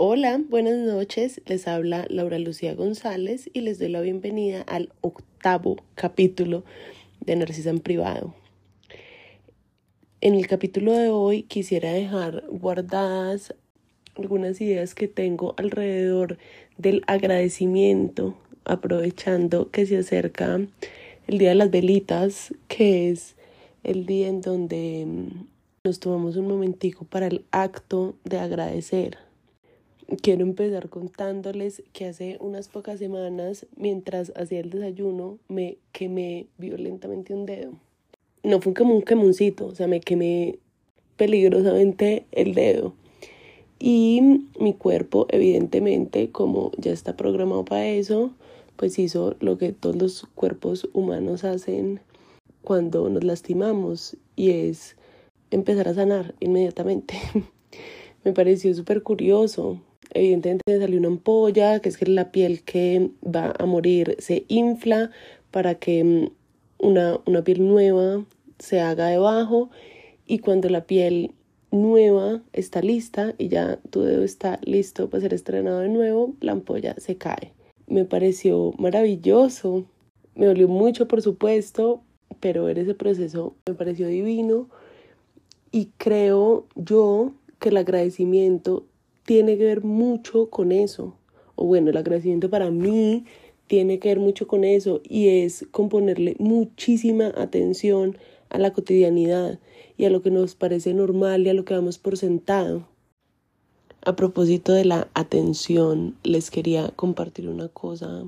Hola, buenas noches. Les habla Laura Lucía González y les doy la bienvenida al octavo capítulo de Narcisa en Privado. En el capítulo de hoy quisiera dejar guardadas algunas ideas que tengo alrededor del agradecimiento, aprovechando que se acerca el Día de las Velitas, que es el día en donde mm, nos tomamos un momentico para el acto de agradecer quiero empezar contándoles que hace unas pocas semanas, mientras hacía el desayuno, me quemé violentamente un dedo. No fue como un quemoncito, o sea, me quemé peligrosamente el dedo. Y mi cuerpo, evidentemente, como ya está programado para eso, pues hizo lo que todos los cuerpos humanos hacen cuando nos lastimamos y es empezar a sanar inmediatamente. me pareció súper curioso Evidentemente salió una ampolla, que es que la piel que va a morir se infla para que mm, una, una piel nueva se haga debajo. Y cuando la piel nueva está lista y ya tu dedo está listo para ser estrenado de nuevo, la ampolla se cae. Me pareció maravilloso, me dolió mucho por supuesto, pero ver ese proceso me pareció divino. Y creo yo que el agradecimiento tiene que ver mucho con eso. O bueno, el agradecimiento para mí tiene que ver mucho con eso y es con ponerle muchísima atención a la cotidianidad y a lo que nos parece normal y a lo que vamos por sentado. A propósito de la atención, les quería compartir una cosa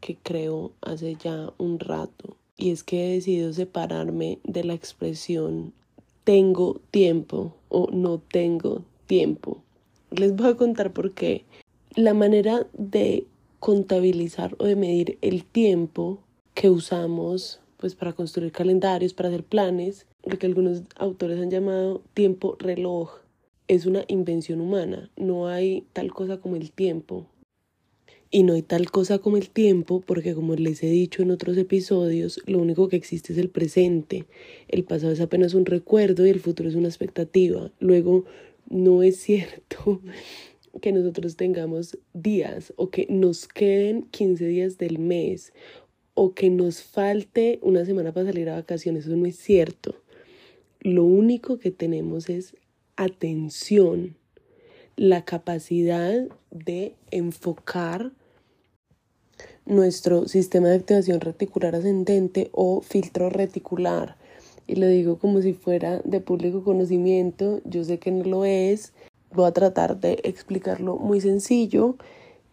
que creo hace ya un rato y es que he decidido separarme de la expresión tengo tiempo o no tengo tiempo. Les voy a contar por qué. La manera de contabilizar o de medir el tiempo que usamos pues para construir calendarios, para hacer planes, lo que algunos autores han llamado tiempo reloj, es una invención humana. No hay tal cosa como el tiempo. Y no hay tal cosa como el tiempo porque como les he dicho en otros episodios, lo único que existe es el presente. El pasado es apenas un recuerdo y el futuro es una expectativa. Luego no es cierto que nosotros tengamos días o que nos queden 15 días del mes o que nos falte una semana para salir a vacaciones. Eso no es cierto. Lo único que tenemos es atención, la capacidad de enfocar nuestro sistema de activación reticular ascendente o filtro reticular y lo digo como si fuera de público conocimiento, yo sé que no lo es, voy a tratar de explicarlo muy sencillo.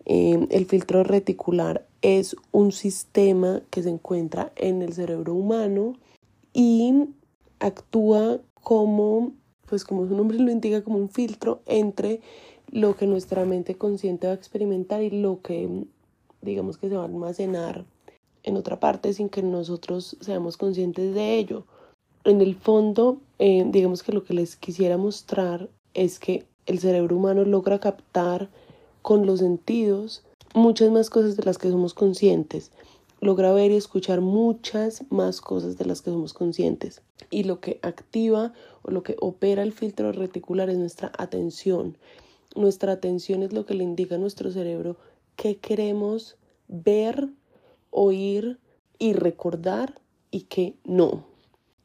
Em, el filtro reticular es un sistema que se encuentra en el cerebro humano y actúa como, pues como su nombre lo indica, como un filtro entre lo que nuestra mente consciente va a experimentar y lo que digamos que se va a almacenar en otra parte sin que nosotros seamos conscientes de ello en el fondo, eh, digamos que lo que les quisiera mostrar es que el cerebro humano logra captar con los sentidos muchas más cosas de las que somos conscientes. Logra ver y escuchar muchas más cosas de las que somos conscientes. Y lo que activa o lo que opera el filtro reticular es nuestra atención. Nuestra atención es lo que le indica a nuestro cerebro qué queremos ver, oír y recordar y qué no.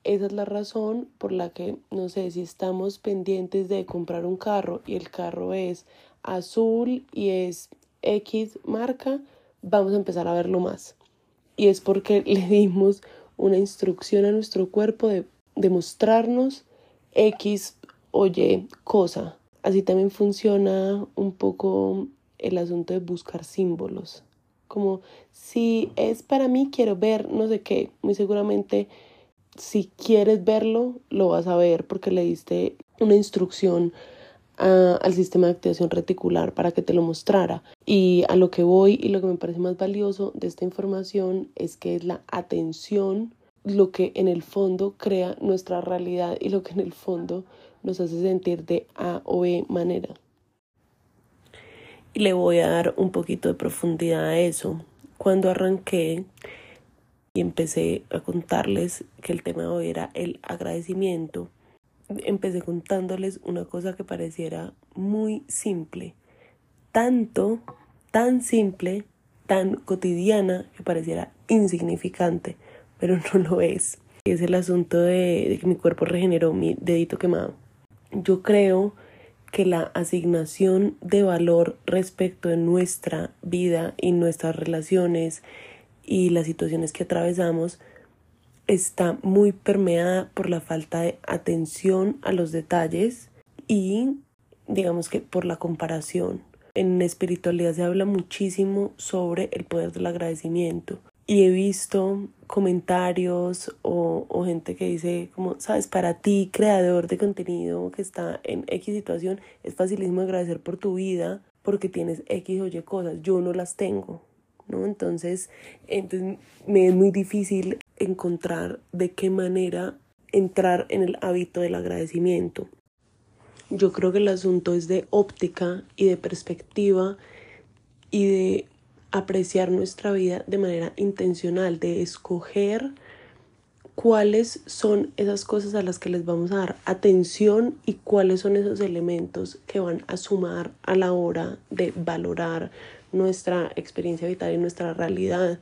Esa es la razón por la que, no sé, si estamos pendientes de comprar un carro y el carro es azul y es X marca, vamos a empezar a verlo más. Y es porque le dimos una instrucción a nuestro cuerpo de, demostrarnos X o Y cosa. Así también funciona un poco el asunto de buscar símbolos. Como si es para mí, quiero ver no sé qué. Muy seguramente si quieres verlo, lo vas a ver porque le diste una instrucción al sistema de activación reticular para que te lo mostrara. Y a lo que voy y lo que me parece más valioso de esta información es que es la atención lo que en el fondo crea nuestra realidad y lo que en el fondo nos hace sentir de A o B manera. Y le voy a dar un poquito de profundidad a eso. Cuando arranqué, y empecé a contarles que el tema era el agradecimiento. Empecé contándoles una cosa que pareciera muy simple tanto, tan simple, tan cotidiana que pareciera insignificante, pero no lo es. Es el asunto de, de que mi cuerpo regeneró mi dedito quemado. Yo creo que la asignación de valor respecto de nuestra vida y nuestras relaciones y las situaciones que atravesamos está muy permeada por la falta de atención a los detalles y digamos que por la comparación. En espiritualidad se habla muchísimo sobre el poder del agradecimiento y he visto comentarios o, gente que dice como, sabes, para ti, creador de contenido que está en X situación, es facilísimo agradecer por tu vida porque tienes X o Y cosas, yo no las tengo, ¿no? Entonces, entonces me es muy difícil encontrar de qué manera entrar en el hábito del agradecimiento. Yo creo que el asunto es de óptica y de perspectiva y de apreciar nuestra vida de manera intencional, de escoger cuáles son esas cosas a las que les vamos a dar atención y cuáles son esos elementos que van a sumar a la hora de valorar nuestra experiencia vital y nuestra realidad.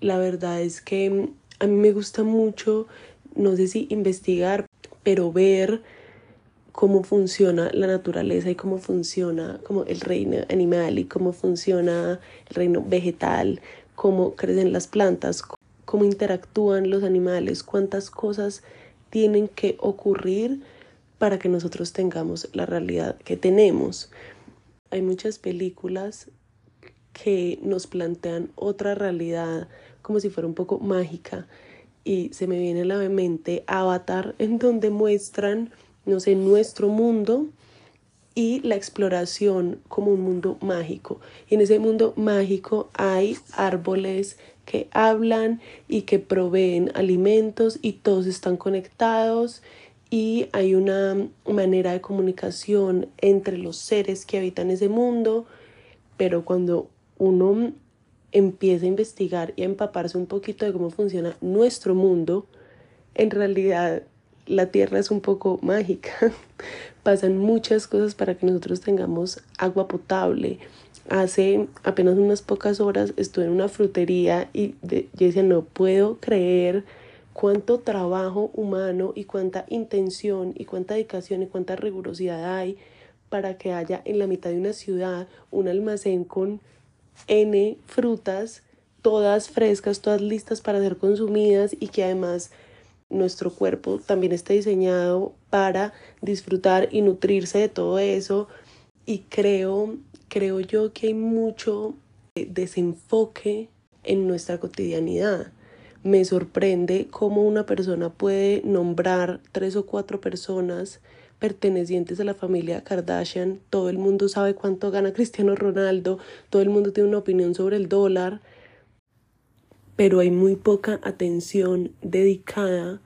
La verdad es que a mí me gusta mucho, no sé si investigar, pero ver cómo funciona la naturaleza y cómo funciona como el reino animal y cómo funciona el reino vegetal, cómo crecen las plantas, cómo interactúan los animales, cuántas cosas tienen que ocurrir para que nosotros tengamos la realidad que tenemos. Hay muchas películas que nos plantean otra realidad como si fuera un poco mágica y se me viene a la mente Avatar en donde muestran no sé, nuestro mundo y la exploración como un mundo mágico. Y en ese mundo mágico hay árboles que hablan y que proveen alimentos y todos están conectados y hay una manera de comunicación entre los seres que habitan ese mundo, pero cuando uno empieza a investigar y a empaparse un poquito de cómo funciona nuestro mundo, en realidad la tierra es un poco mágica. Pasan muchas cosas para que nosotros tengamos agua potable. Hace apenas unas pocas horas estuve en una frutería y yo decía, no puedo creer cuánto trabajo humano y cuánta intención y cuánta dedicación y cuánta rigurosidad hay para que haya en la mitad de una ciudad un almacén con N frutas, todas frescas, todas listas para ser consumidas y que además nuestro cuerpo también está diseñado para disfrutar y nutrirse de todo eso y creo, creo yo que hay mucho desenfoque en nuestra cotidianidad. Me sorprende cómo una persona puede nombrar tres o cuatro personas pertenecientes a la familia Kardashian, todo el mundo sabe cuánto gana Cristiano Ronaldo, todo el mundo tiene una opinión sobre el dólar, pero hay muy poca atención dedicada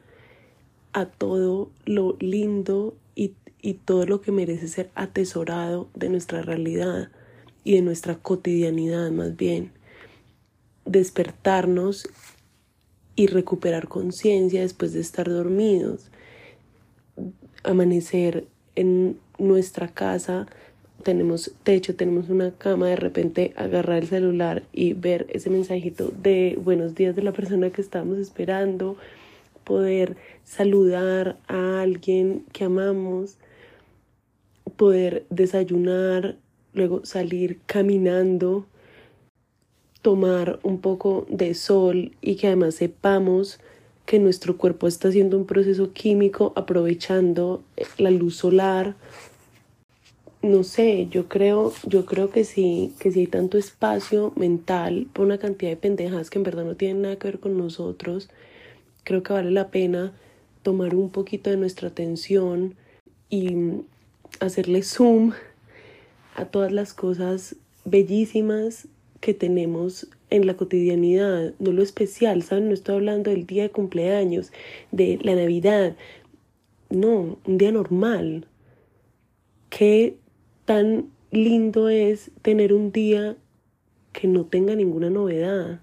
a todo lo lindo y, y, todo lo que merece ser atesorado de nuestra realidad y de nuestra cotidianidad más bien. Despertarnos y recuperar conciencia después de estar dormidos. Amanecer en nuestra casa tenemos techo, tenemos una cama, de repente agarrar el celular y ver ese mensajito de buenos días de la persona que estábamos esperando, poder saludar a alguien que amamos, poder desayunar, luego salir caminando, tomar un poco de sol y que además sepamos que nuestro cuerpo está haciendo un proceso químico aprovechando la luz solar. No sé, yo creo, yo creo que sí, que si hay tanto espacio mental por una cantidad de pendejas que en verdad no tienen nada que ver con nosotros, creo que vale la pena tomar un poquito de nuestra atención y hacerle zoom a todas las cosas bellísimas que tenemos en la cotidianidad, no lo especial, ¿saben? No estoy hablando del día de cumpleaños, de la Navidad, no, un día normal. que tan lindo es tener un día que no tenga ninguna novedad,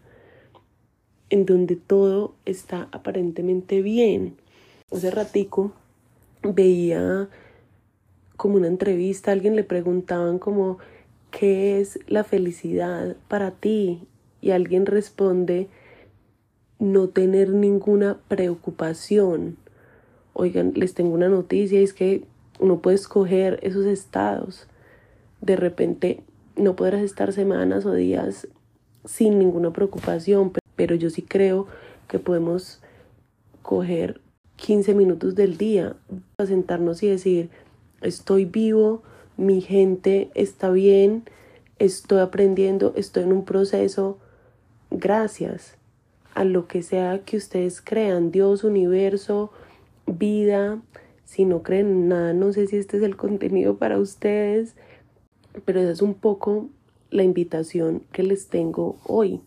en donde todo está aparentemente bien. Hace ratico veía como una entrevista, alguien le preguntaban como ¿qué es la felicidad para ti? Y alguien responde, no tener ninguna preocupación. Oigan, les tengo una noticia, es que uno puede escoger esos estados. De repente no podrás estar semanas o días sin ninguna preocupación, pero yo sí creo que podemos coger 15 minutos del día para sentarnos y decir, estoy vivo, mi gente está bien, estoy aprendiendo, estoy en un proceso, gracias a lo que sea que ustedes crean, Dios, universo, vida, si no creen en nada, no sé si este es el contenido para ustedes, pero esa es un poco la invitación que les tengo hoy.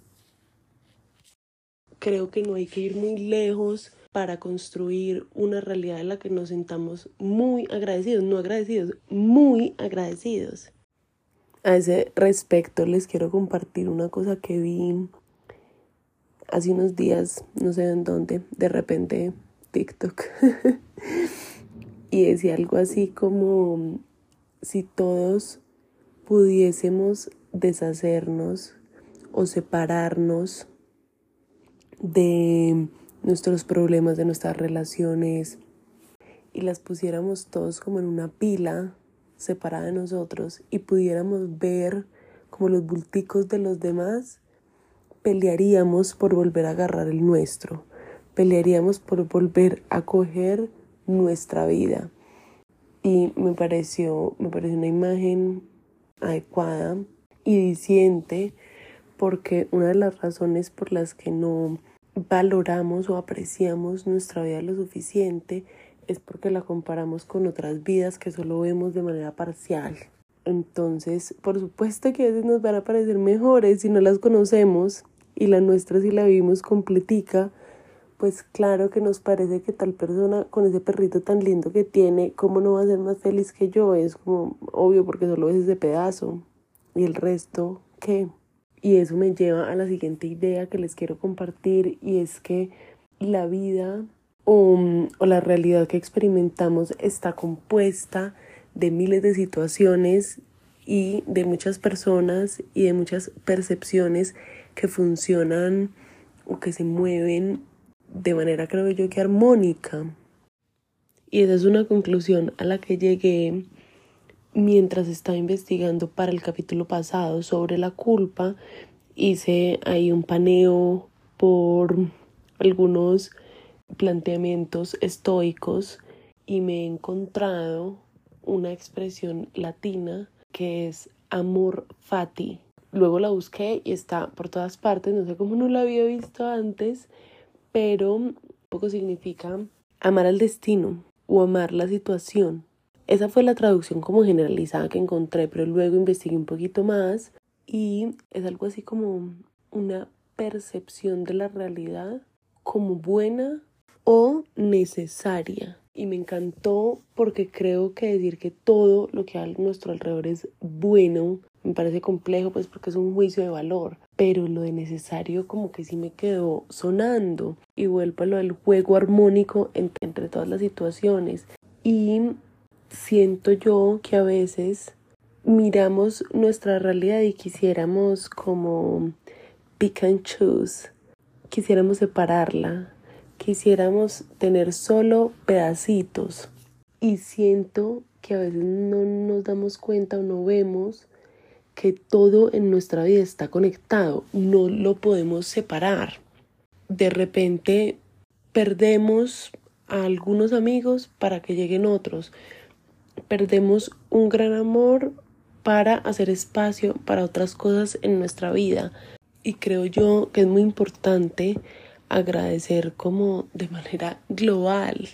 Creo que no hay que ir muy lejos para construir una realidad en la que nos sintamos muy agradecidos, no agradecidos, muy agradecidos. A ese respecto les quiero compartir una cosa que vi hace unos días, no sé en dónde, de repente TikTok. y decía algo así como si todos pudiésemos deshacernos o separarnos de nuestros problemas, de nuestras relaciones y las pusiéramos todos como en una pila separada de nosotros y pudiéramos ver como los bulticos de los demás, pelearíamos por volver a agarrar el nuestro, pelearíamos por volver a coger nuestra vida. Y me pareció, me pareció una imagen adecuada y diciente porque una de las razones por las que no valoramos o apreciamos nuestra vida lo suficiente es porque la comparamos con otras vidas que solo vemos de manera parcial. Entonces, por supuesto que a veces nos van a parecer mejores si no las conocemos y la nuestra si la vivimos completica, pues claro que nos parece que tal persona con ese perrito tan lindo que tiene, ¿cómo no va a ser más feliz que yo? Es como obvio porque solo ves ese pedazo y el resto, ¿qué? Y eso me lleva a la siguiente idea que les quiero compartir y es que la vida o, o la realidad que experimentamos está compuesta de miles de situaciones y de muchas personas y de muchas percepciones que funcionan o que se mueven de manera creo yo que armónica. Y esa es una conclusión a la que llegué mientras estaba investigando para el capítulo pasado sobre la culpa. Hice ahí un paneo por algunos planteamientos estoicos y me he encontrado una expresión latina que es amor fati. Luego la busqué y está por todas partes, no sé cómo no la había visto antes, pero poco significa amar al destino o amar la situación. Esa fue la traducción como generalizada que encontré, pero luego investigué un poquito más y es algo así como una percepción de la realidad como buena o necesaria. Y me encantó porque creo que decir que todo lo que hay a nuestro alrededor es bueno me parece complejo pues porque es un juicio de valor, pero lo de necesario como que sí me quedó sonando y vuelvo a lo del juego armónico entre, entre todas las situaciones y siento yo que a veces miramos nuestra realidad y quisiéramos como pick and choose, quisiéramos separarla, quisiéramos tener solo pedacitos y siento que a veces no nos damos cuenta o no vemos que todo en nuestra vida está conectado, no lo podemos separar. De repente perdemos a algunos amigos para que lleguen otros. Perdemos un gran amor para hacer espacio para otras cosas en nuestra vida. Y creo yo que es muy importante agradecer como de manera global,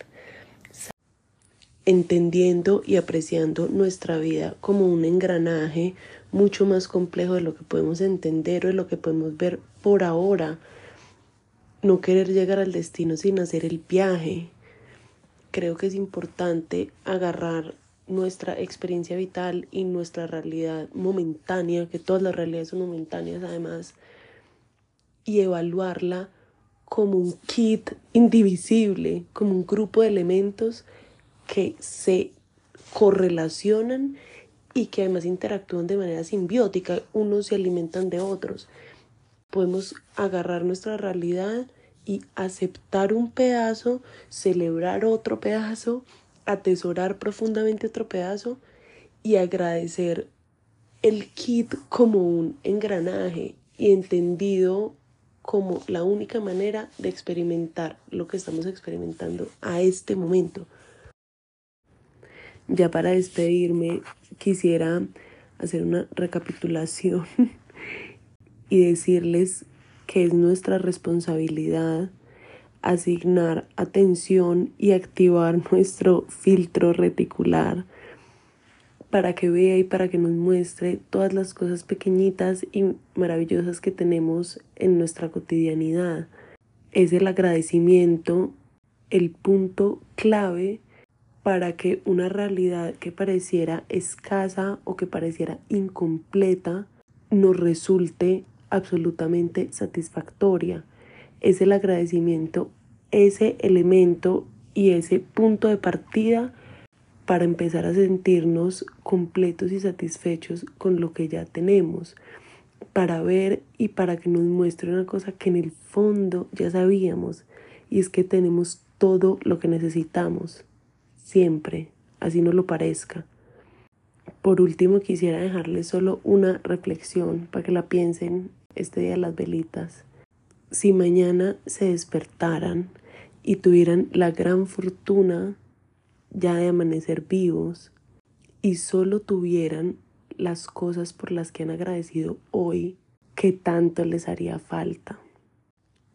entendiendo y apreciando nuestra vida como un engranaje mucho más complejo de lo que podemos entender o de lo que podemos ver por ahora. No querer llegar al destino sin hacer el viaje. Creo que es importante agarrar nuestra experiencia vital y nuestra realidad momentánea, que todas las realidades son momentáneas además, y evaluarla como un kit indivisible, como un grupo de elementos que se correlacionan y que además interactúan de manera simbiótica, unos se alimentan de otros. Podemos agarrar nuestra realidad y aceptar un pedazo, celebrar otro pedazo, atesorar profundamente otro pedazo y agradecer el kit como un engranaje y entendido como la única manera de experimentar lo que estamos experimentando a este momento. Ya para despedirme, quisiera hacer una recapitulación y decirles que es nuestra responsabilidad asignar atención y activar nuestro filtro reticular para que vea y para que nos muestre todas las cosas pequeñitas y maravillosas que tenemos en nuestra cotidianidad. Es el agradecimiento el punto clave para que una realidad que pareciera escasa o que pareciera incompleta nos resulte absolutamente satisfactoria. Es el agradecimiento, ese elemento y ese punto de partida para empezar a sentirnos completos y satisfechos con lo que ya tenemos, para ver y para que nos muestre una cosa que en el fondo ya sabíamos, y es que tenemos todo lo que necesitamos siempre, así no lo parezca. Por último, quisiera dejarles solo una reflexión para que la piensen este día las velitas. Si mañana se despertaran y tuvieran la gran fortuna ya de amanecer vivos y solo tuvieran las cosas por las que han agradecido hoy, ¿qué tanto les haría falta?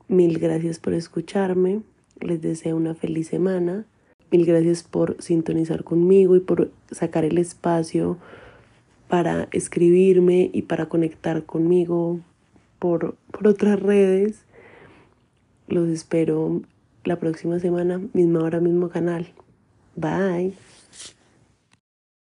Mil gracias por escucharme, les deseo una feliz semana Mil gracias por sintonizar conmigo y por sacar el espacio para escribirme y para conectar conmigo por, por otras redes. Los espero la próxima semana, misma hora, mismo canal. Bye.